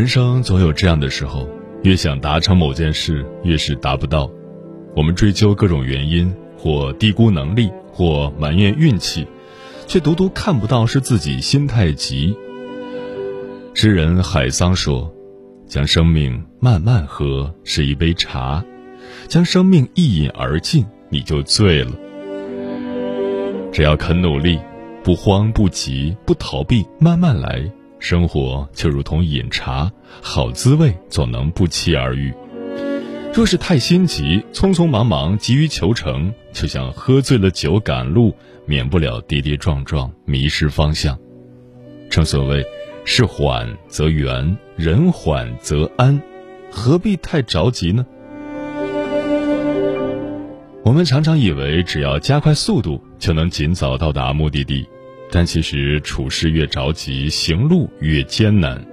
人生总有这样的时候，越想达成某件事，越是达不到。我们追究各种原因，或低估能力，或埋怨运气，却独独看不到是自己心太急。诗人海桑说：“将生命慢慢喝是一杯茶，将生命一饮而尽，你就醉了。只要肯努力，不慌不急，不逃避，慢慢来。”生活就如同饮茶，好滋味总能不期而遇。若是太心急，匆匆忙忙，急于求成，就像喝醉了酒赶路，免不了跌跌撞撞，迷失方向。正所谓，事缓则圆，人缓则安，何必太着急呢？我们常常以为，只要加快速度，就能尽早到达目的地。但其实处事越着急，行路越艰难。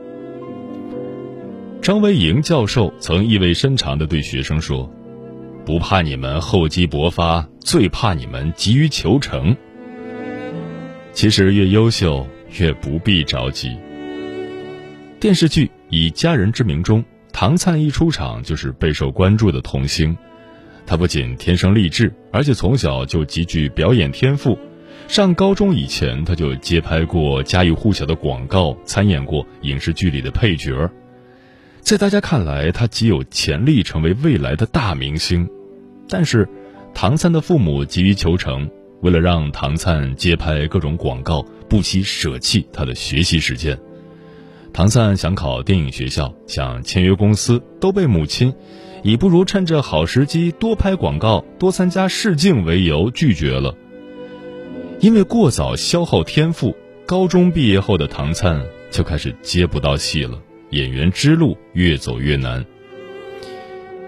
张维迎教授曾意味深长地对学生说：“不怕你们厚积薄发，最怕你们急于求成。”其实越优秀，越不必着急。电视剧《以家人之名》中，唐灿一出场就是备受关注的童星。他不仅天生丽质，而且从小就极具表演天赋。上高中以前，他就接拍过家喻户晓的广告，参演过影视剧里的配角。在大家看来，他极有潜力成为未来的大明星。但是，唐灿的父母急于求成，为了让唐灿接拍各种广告，不惜舍弃他的学习时间。唐灿想考电影学校，想签约公司，都被母亲以不如趁着好时机多拍广告、多参加试镜为由拒绝了。因为过早消耗天赋，高中毕业后的唐灿就开始接不到戏了，演员之路越走越难。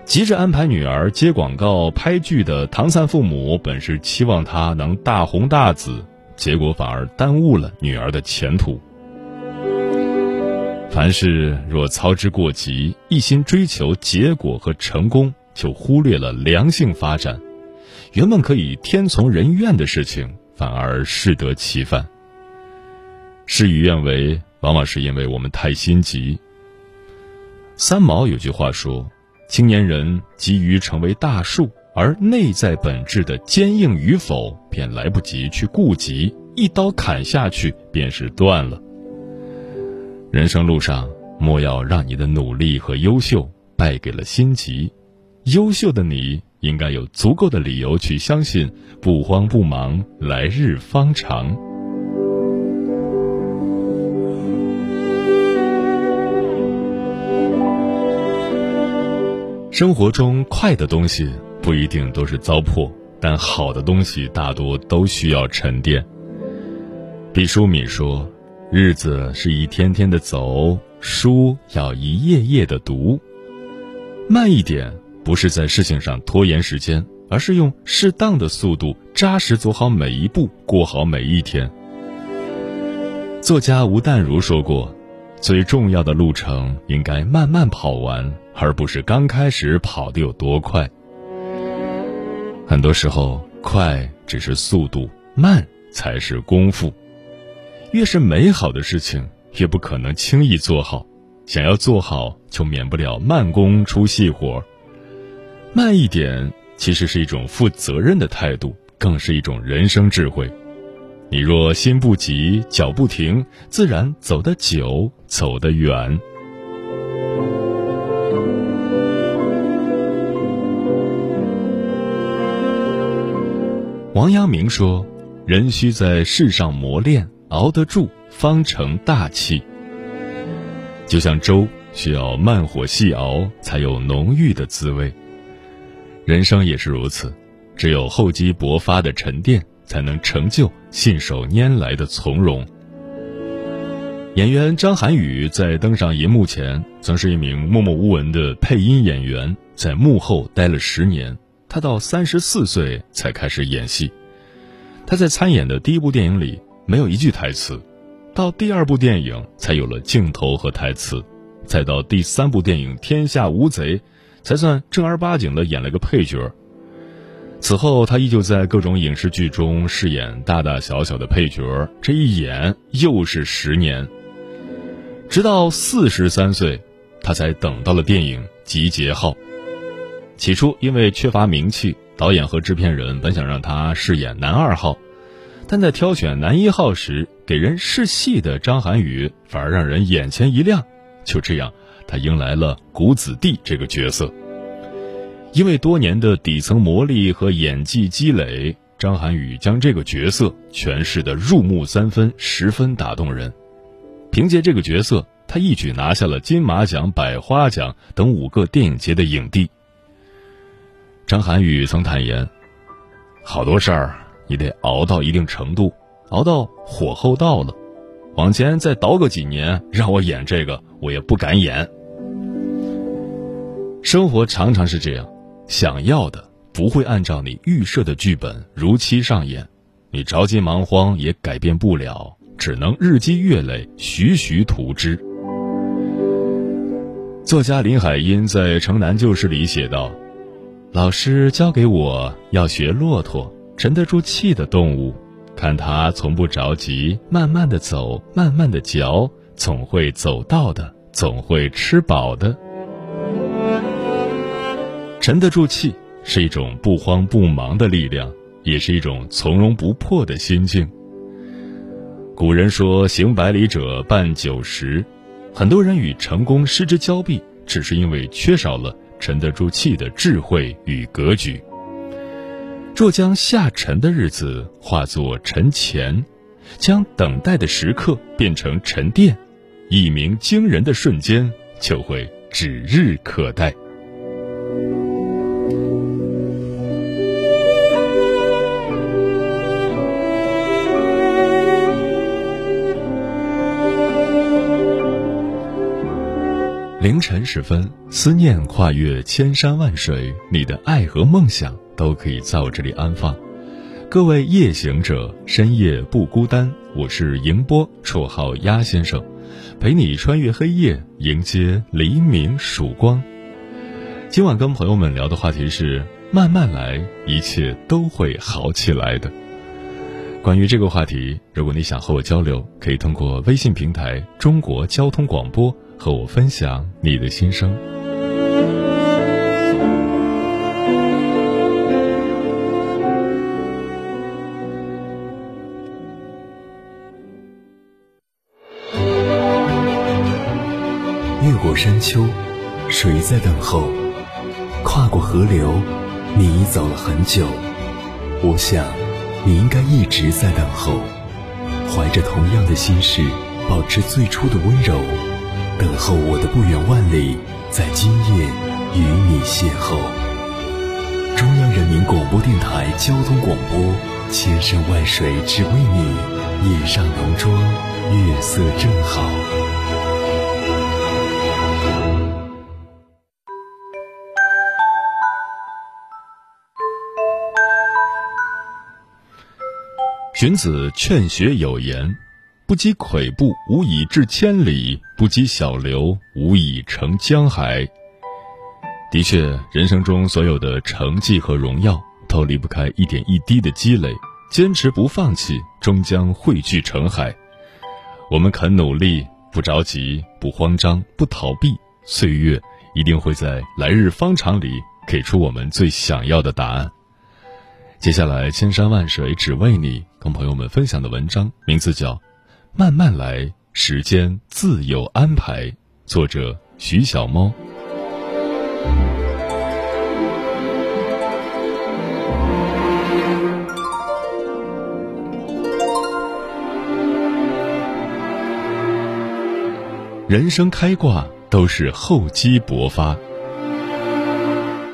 急着安排女儿接广告、拍剧的唐灿父母，本是期望他能大红大紫，结果反而耽误了女儿的前途。凡事若操之过急，一心追求结果和成功，就忽略了良性发展。原本可以天从人愿的事情。反而适得其反。事与愿违，往往是因为我们太心急。三毛有句话说：“青年人急于成为大树，而内在本质的坚硬与否，便来不及去顾及，一刀砍下去便是断了。”人生路上，莫要让你的努力和优秀败给了心急。优秀的你。应该有足够的理由去相信，不慌不忙，来日方长。生活中快的东西不一定都是糟粕，但好的东西大多都需要沉淀。毕淑敏说：“日子是一天天的走，书要一页页的读，慢一点。”不是在事情上拖延时间，而是用适当的速度，扎实走好每一步，过好每一天。作家吴淡如说过：“最重要的路程应该慢慢跑完，而不是刚开始跑得有多快。”很多时候，快只是速度，慢才是功夫。越是美好的事情，越不可能轻易做好。想要做好，就免不了慢工出细活。慢一点，其实是一种负责任的态度，更是一种人生智慧。你若心不急，脚不停，自然走得久，走得远。王阳明说：“人需在世上磨练，熬得住，方成大器。”就像粥需要慢火细熬，才有浓郁的滋味。人生也是如此，只有厚积薄发的沉淀。才能成就信手拈来的从容。演员张涵予在登上银幕前，曾是一名默默无闻的配音演员，在幕后待了十年。他到三十四岁才开始演戏。他在参演的第一部电影里没有一句台词，到第二部电影才有了镜头和台词，再到第三部电影《天下无贼》，才算正儿八经的演了个配角。此后，他依旧在各种影视剧中饰演大大小小的配角，这一演又是十年。直到四十三岁，他才等到了电影《集结号》。起初，因为缺乏名气，导演和制片人本想让他饰演男二号，但在挑选男一号时，给人试戏的张涵予反而让人眼前一亮。就这样，他迎来了谷子地这个角色。因为多年的底层磨砺和演技积累，张涵予将这个角色诠释的入木三分，十分打动人。凭借这个角色，他一举拿下了金马奖、百花奖等五个电影节的影帝。张涵予曾坦言：“好多事儿你得熬到一定程度，熬到火候到了，往前再倒个几年，让我演这个，我也不敢演。”生活常常是这样。想要的不会按照你预设的剧本如期上演，你着急忙慌也改变不了，只能日积月累，徐徐图之。作家林海音在《城南旧事》里写道：“老师教给我要学骆驼，沉得住气的动物，看它从不着急，慢慢的走，慢慢的嚼，总会走到的，总会吃饱的。”沉得住气是一种不慌不忙的力量，也是一种从容不迫的心境。古人说：“行百里者半九十。”很多人与成功失之交臂，只是因为缺少了沉得住气的智慧与格局。若将下沉的日子化作沉潜，将等待的时刻变成沉淀，一鸣惊人的瞬间就会指日可待。凌晨时分，思念跨越千山万水，你的爱和梦想都可以在我这里安放。各位夜行者，深夜不孤单。我是迎波，绰号鸭先生，陪你穿越黑夜，迎接黎明曙光。今晚跟朋友们聊的话题是：慢慢来，一切都会好起来的。关于这个话题，如果你想和我交流，可以通过微信平台“中国交通广播”。和我分享你的心声。越过山丘，谁在等候？跨过河流，你已走了很久。我想，你应该一直在等候，怀着同样的心事，保持最初的温柔。等候我的不远万里，在今夜与你邂逅。中央人民广播电台交通广播，千山万水只为你，夜上浓妆，月色正好。荀子劝学有言。不积跬步，无以至千里；不积小流，无以成江海。的确，人生中所有的成绩和荣耀，都离不开一点一滴的积累。坚持不放弃，终将汇聚成海。我们肯努力，不着急，不慌张，不逃避，岁月一定会在来日方长里给出我们最想要的答案。接下来，千山万水只为你，跟朋友们分享的文章名字叫《慢慢来，时间自有安排》，作者徐小猫。人生开挂都是厚积薄发。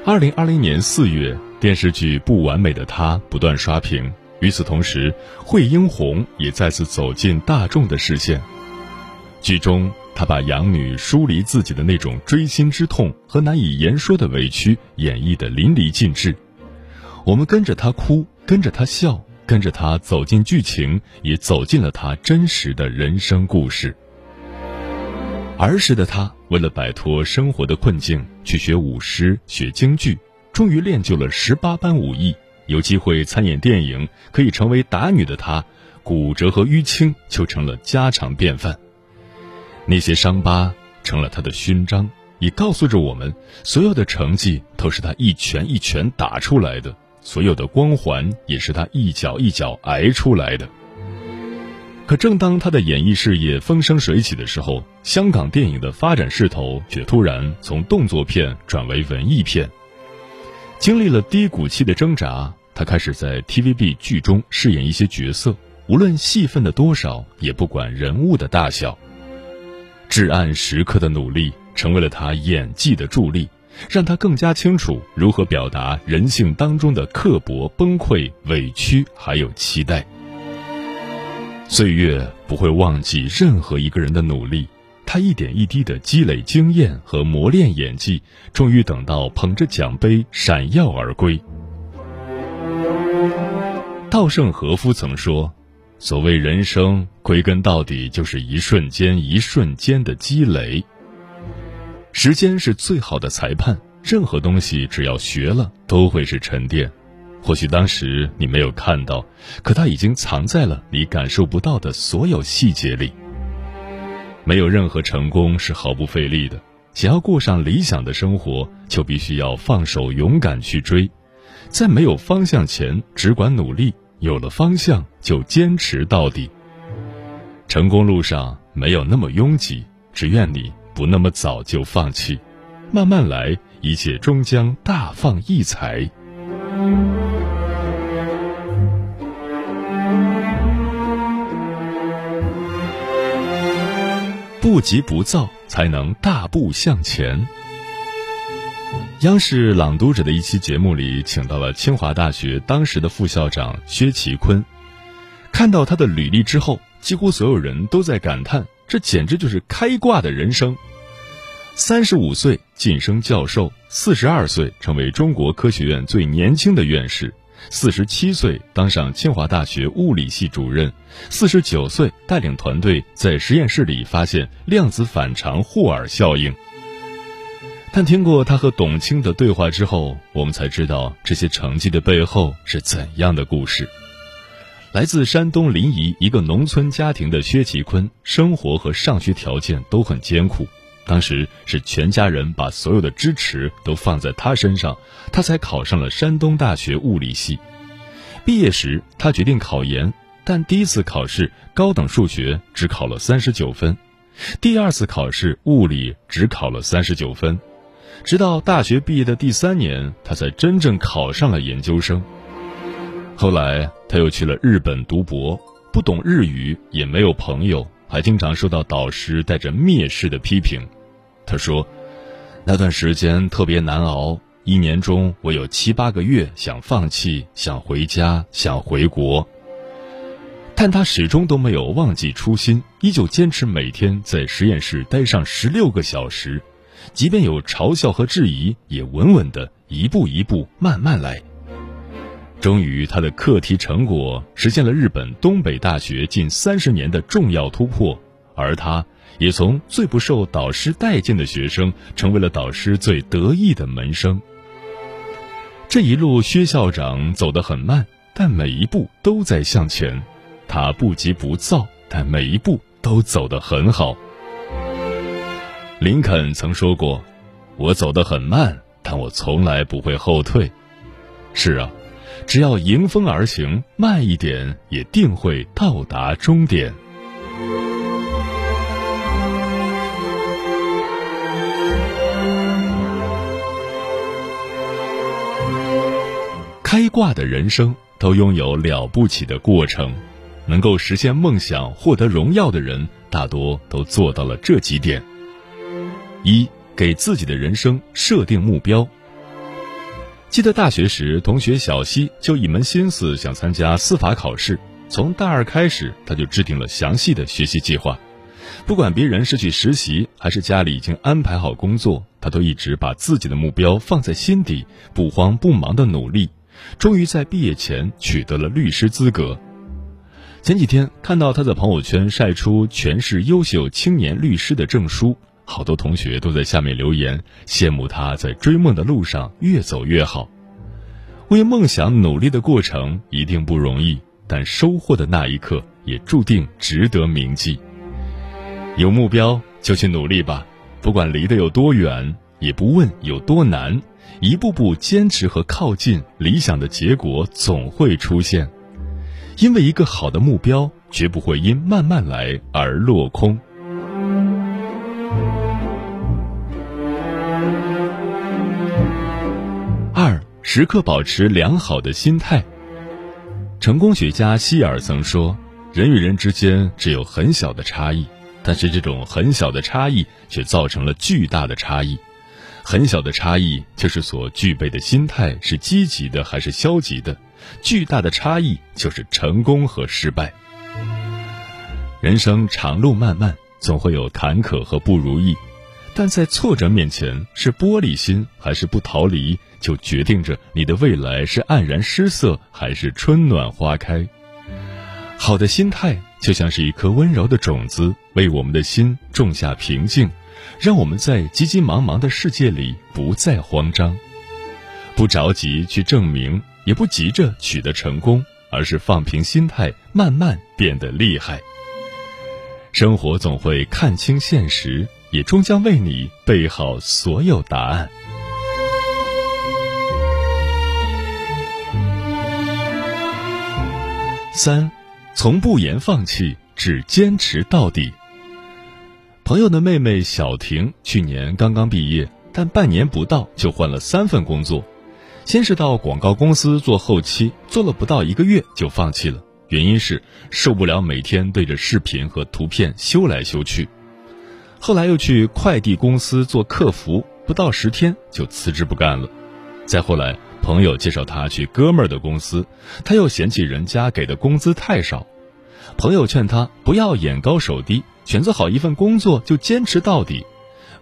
二零二零年四月，电视剧《不完美的他》不断刷屏。与此同时，惠英红也再次走进大众的视线。剧中，她把养女疏离自己的那种锥心之痛和难以言说的委屈演绎得淋漓尽致。我们跟着她哭，跟着她笑，跟着她走进剧情，也走进了她真实的人生故事。儿时的他，为了摆脱生活的困境，去学舞狮、学京剧，终于练就了十八般武艺。有机会参演电影，可以成为打女的她，骨折和淤青就成了家常便饭。那些伤疤成了他的勋章，也告诉着我们：所有的成绩都是他一拳一拳打出来的，所有的光环也是他一脚一脚挨出来的。可正当他的演艺事业风生水起的时候，香港电影的发展势头却突然从动作片转为文艺片。经历了低谷期的挣扎，他开始在 TVB 剧中饰演一些角色，无论戏份的多少，也不管人物的大小。至暗时刻的努力成为了他演技的助力，让他更加清楚如何表达人性当中的刻薄、崩溃、委屈，还有期待。岁月不会忘记任何一个人的努力，他一点一滴的积累经验和磨练演技，终于等到捧着奖杯闪耀而归。稻盛和夫曾说：“所谓人生，归根到底就是一瞬间一瞬间的积累。时间是最好的裁判，任何东西只要学了，都会是沉淀。”或许当时你没有看到，可它已经藏在了你感受不到的所有细节里。没有任何成功是毫不费力的。想要过上理想的生活，就必须要放手，勇敢去追。在没有方向前，只管努力；有了方向，就坚持到底。成功路上没有那么拥挤，只愿你不那么早就放弃，慢慢来，一切终将大放异彩。不急不躁，才能大步向前。央视《朗读者》的一期节目里，请到了清华大学当时的副校长薛其坤。看到他的履历之后，几乎所有人都在感叹：这简直就是开挂的人生！三十五岁晋升教授，四十二岁成为中国科学院最年轻的院士。四十七岁当上清华大学物理系主任，四十九岁带领团队在实验室里发现量子反常霍尔效应。但听过他和董卿的对话之后，我们才知道这些成绩的背后是怎样的故事。来自山东临沂一个农村家庭的薛其坤，生活和上学条件都很艰苦。当时是全家人把所有的支持都放在他身上，他才考上了山东大学物理系。毕业时，他决定考研，但第一次考试高等数学只考了三十九分，第二次考试物理只考了三十九分，直到大学毕业的第三年，他才真正考上了研究生。后来他又去了日本读博，不懂日语，也没有朋友，还经常受到导师带着蔑视的批评。他说：“那段时间特别难熬，一年中我有七八个月想放弃，想回家，想回国。但他始终都没有忘记初心，依旧坚持每天在实验室待上十六个小时，即便有嘲笑和质疑，也稳稳的一步一步慢慢来。终于，他的课题成果实现了日本东北大学近三十年的重要突破，而他。”也从最不受导师待见的学生，成为了导师最得意的门生。这一路，薛校长走得很慢，但每一步都在向前。他不急不躁，但每一步都走得很好。林肯曾说过：“我走得很慢，但我从来不会后退。”是啊，只要迎风而行，慢一点也定会到达终点。开挂的人生都拥有了不起的过程，能够实现梦想、获得荣耀的人，大多都做到了这几点：一、给自己的人生设定目标。记得大学时，同学小西就一门心思想参加司法考试，从大二开始，他就制定了详细的学习计划。不管别人是去实习，还是家里已经安排好工作，他都一直把自己的目标放在心底，不慌不忙的努力。终于在毕业前取得了律师资格。前几天看到他在朋友圈晒出全市优秀青年律师的证书，好多同学都在下面留言羡慕他在追梦的路上越走越好。为梦想努力的过程一定不容易，但收获的那一刻也注定值得铭记。有目标就去努力吧，不管离得有多远，也不问有多难。一步步坚持和靠近理想的结果总会出现，因为一个好的目标绝不会因慢慢来而落空。二，时刻保持良好的心态。成功学家希尔曾说：“人与人之间只有很小的差异，但是这种很小的差异却造成了巨大的差异。”很小的差异就是所具备的心态是积极的还是消极的，巨大的差异就是成功和失败。人生长路漫漫，总会有坎坷和不如意，但在挫折面前，是玻璃心还是不逃离，就决定着你的未来是黯然失色还是春暖花开。好的心态就像是一颗温柔的种子，为我们的心种下平静。让我们在急急忙忙的世界里不再慌张，不着急去证明，也不急着取得成功，而是放平心态，慢慢变得厉害。生活总会看清现实，也终将为你备好所有答案。三，从不言放弃，只坚持到底。朋友的妹妹小婷去年刚刚毕业，但半年不到就换了三份工作。先是到广告公司做后期，做了不到一个月就放弃了，原因是受不了每天对着视频和图片修来修去。后来又去快递公司做客服，不到十天就辞职不干了。再后来，朋友介绍他去哥们儿的公司，他又嫌弃人家给的工资太少。朋友劝他不要眼高手低。选择好一份工作就坚持到底，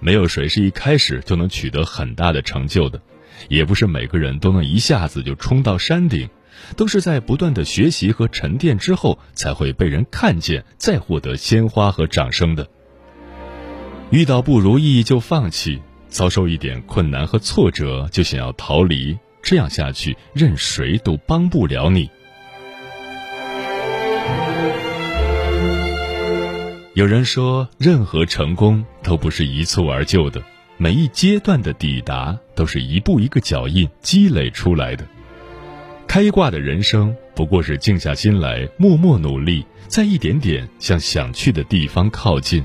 没有谁是一开始就能取得很大的成就的，也不是每个人都能一下子就冲到山顶，都是在不断的学习和沉淀之后才会被人看见，再获得鲜花和掌声的。遇到不如意就放弃，遭受一点困难和挫折就想要逃离，这样下去任谁都帮不了你。有人说，任何成功都不是一蹴而就的，每一阶段的抵达都是一步一个脚印积累出来的。开挂的人生不过是静下心来，默默努力，在一点点向想去的地方靠近。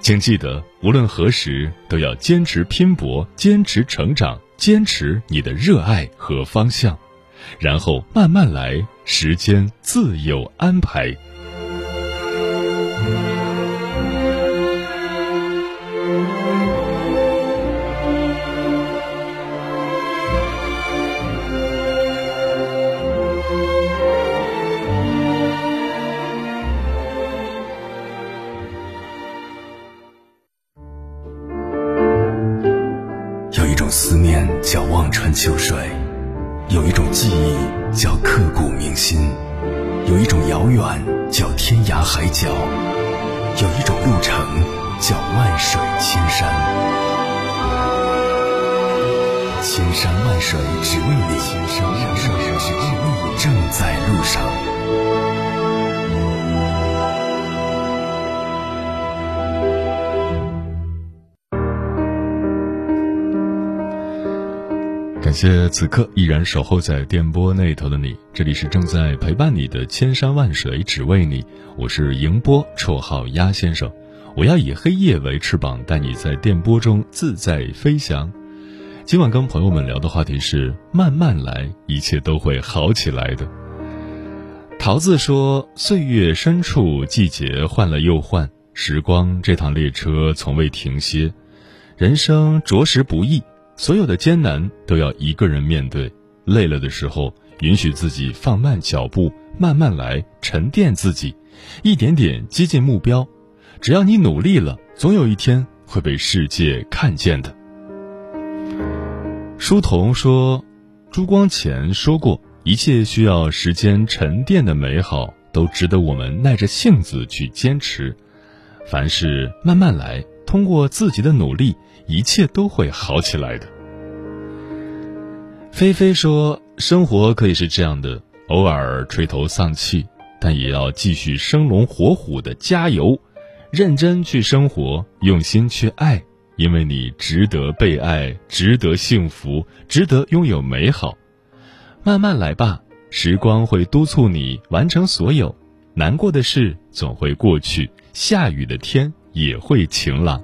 请记得，无论何时都要坚持拼搏，坚持成长，坚持你的热爱和方向，然后慢慢来，时间自有安排。感谢此刻依然守候在电波那头的你，这里是正在陪伴你的千山万水只为你，我是迎波，绰号鸭先生。我要以黑夜为翅膀，带你在电波中自在飞翔。今晚跟朋友们聊的话题是：慢慢来，一切都会好起来的。桃子说：“岁月深处，季节换了又换，时光这趟列车从未停歇，人生着实不易。”所有的艰难都要一个人面对，累了的时候，允许自己放慢脚步，慢慢来，沉淀自己，一点点接近目标。只要你努力了，总有一天会被世界看见的。书童说：“朱光潜说过，一切需要时间沉淀的美好，都值得我们耐着性子去坚持。凡事慢慢来，通过自己的努力。”一切都会好起来的。菲菲说：“生活可以是这样的，偶尔垂头丧气，但也要继续生龙活虎的加油，认真去生活，用心去爱，因为你值得被爱，值得幸福，值得拥有美好。慢慢来吧，时光会督促你完成所有。难过的事总会过去，下雨的天也会晴朗。”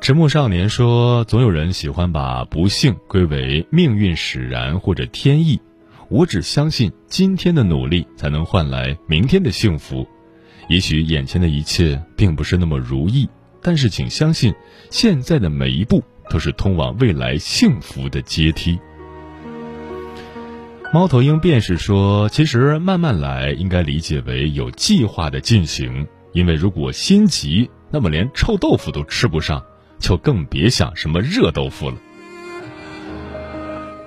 迟暮少年说：“总有人喜欢把不幸归为命运使然或者天意，我只相信今天的努力才能换来明天的幸福。也许眼前的一切并不是那么如意，但是请相信，现在的每一步都是通往未来幸福的阶梯。”猫头鹰便是说：“其实慢慢来应该理解为有计划的进行，因为如果心急，那么连臭豆腐都吃不上。”就更别想什么热豆腐了。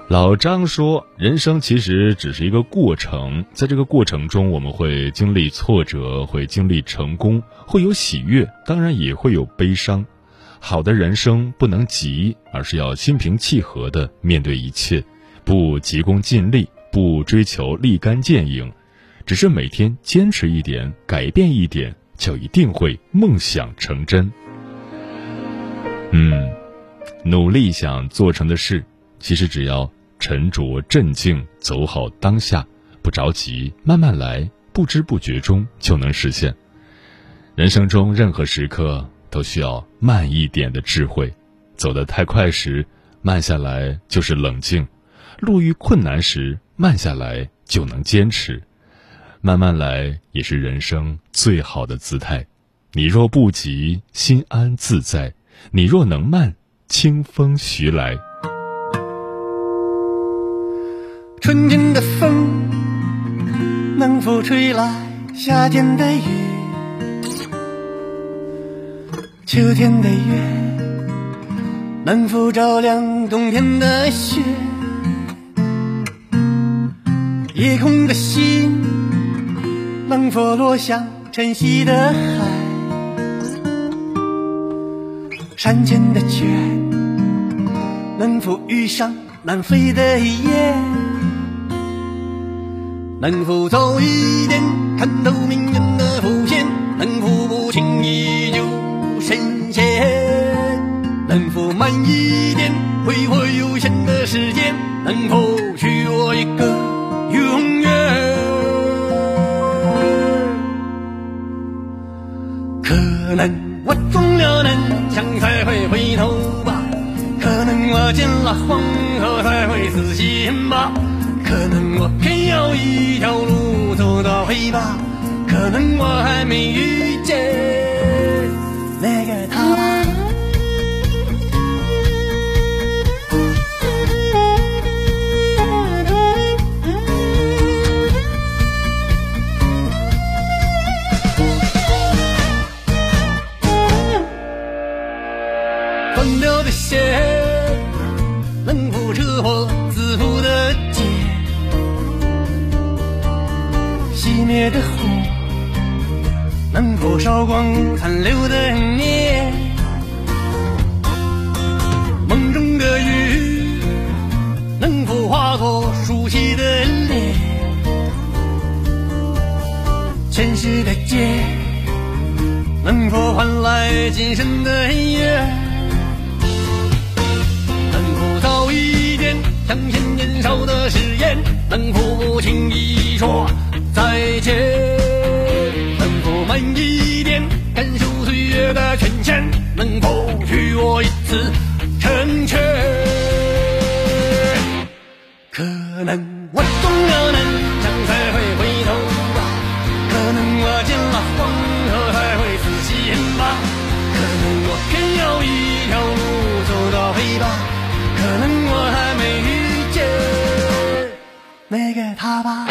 老张说：“人生其实只是一个过程，在这个过程中，我们会经历挫折，会经历成功，会有喜悦，当然也会有悲伤。好的人生不能急，而是要心平气和的面对一切，不急功近利，不追求立竿见影，只是每天坚持一点，改变一点，就一定会梦想成真。”嗯，努力想做成的事，其实只要沉着镇静，走好当下，不着急，慢慢来，不知不觉中就能实现。人生中任何时刻都需要慢一点的智慧，走得太快时，慢下来就是冷静；路遇困难时，慢下来就能坚持。慢慢来也是人生最好的姿态。你若不急，心安自在。你若能慢，清风徐来。春天的风能否吹来夏天的雨？秋天的月能否照亮冬天的雪？夜空的星能否落向晨曦的海？山间的泉，能否遇上南飞的雁？能否早一点看透命运的伏线？能否不轻易就深陷？能否慢一点挥霍有限的时间？能否许我一个永远？可能。想才会回头吧，可能我见了黄河才会死心吧，可能我偏要一条路走到黑吧，可能我还没遇见。多少光残留的念，梦中的雨能否化作熟悉的脸？前世的劫能否换来今生的缘？能否早一点？相信年少的誓言，能否不轻易说再见？慢一点，感受岁月的变迁？能否许我一次成全？可能我终了南墙才会回头吧，可能我见了黄河才会死心吧，可能我偏要一条路走到黑吧，可能我还没遇见那个他吧。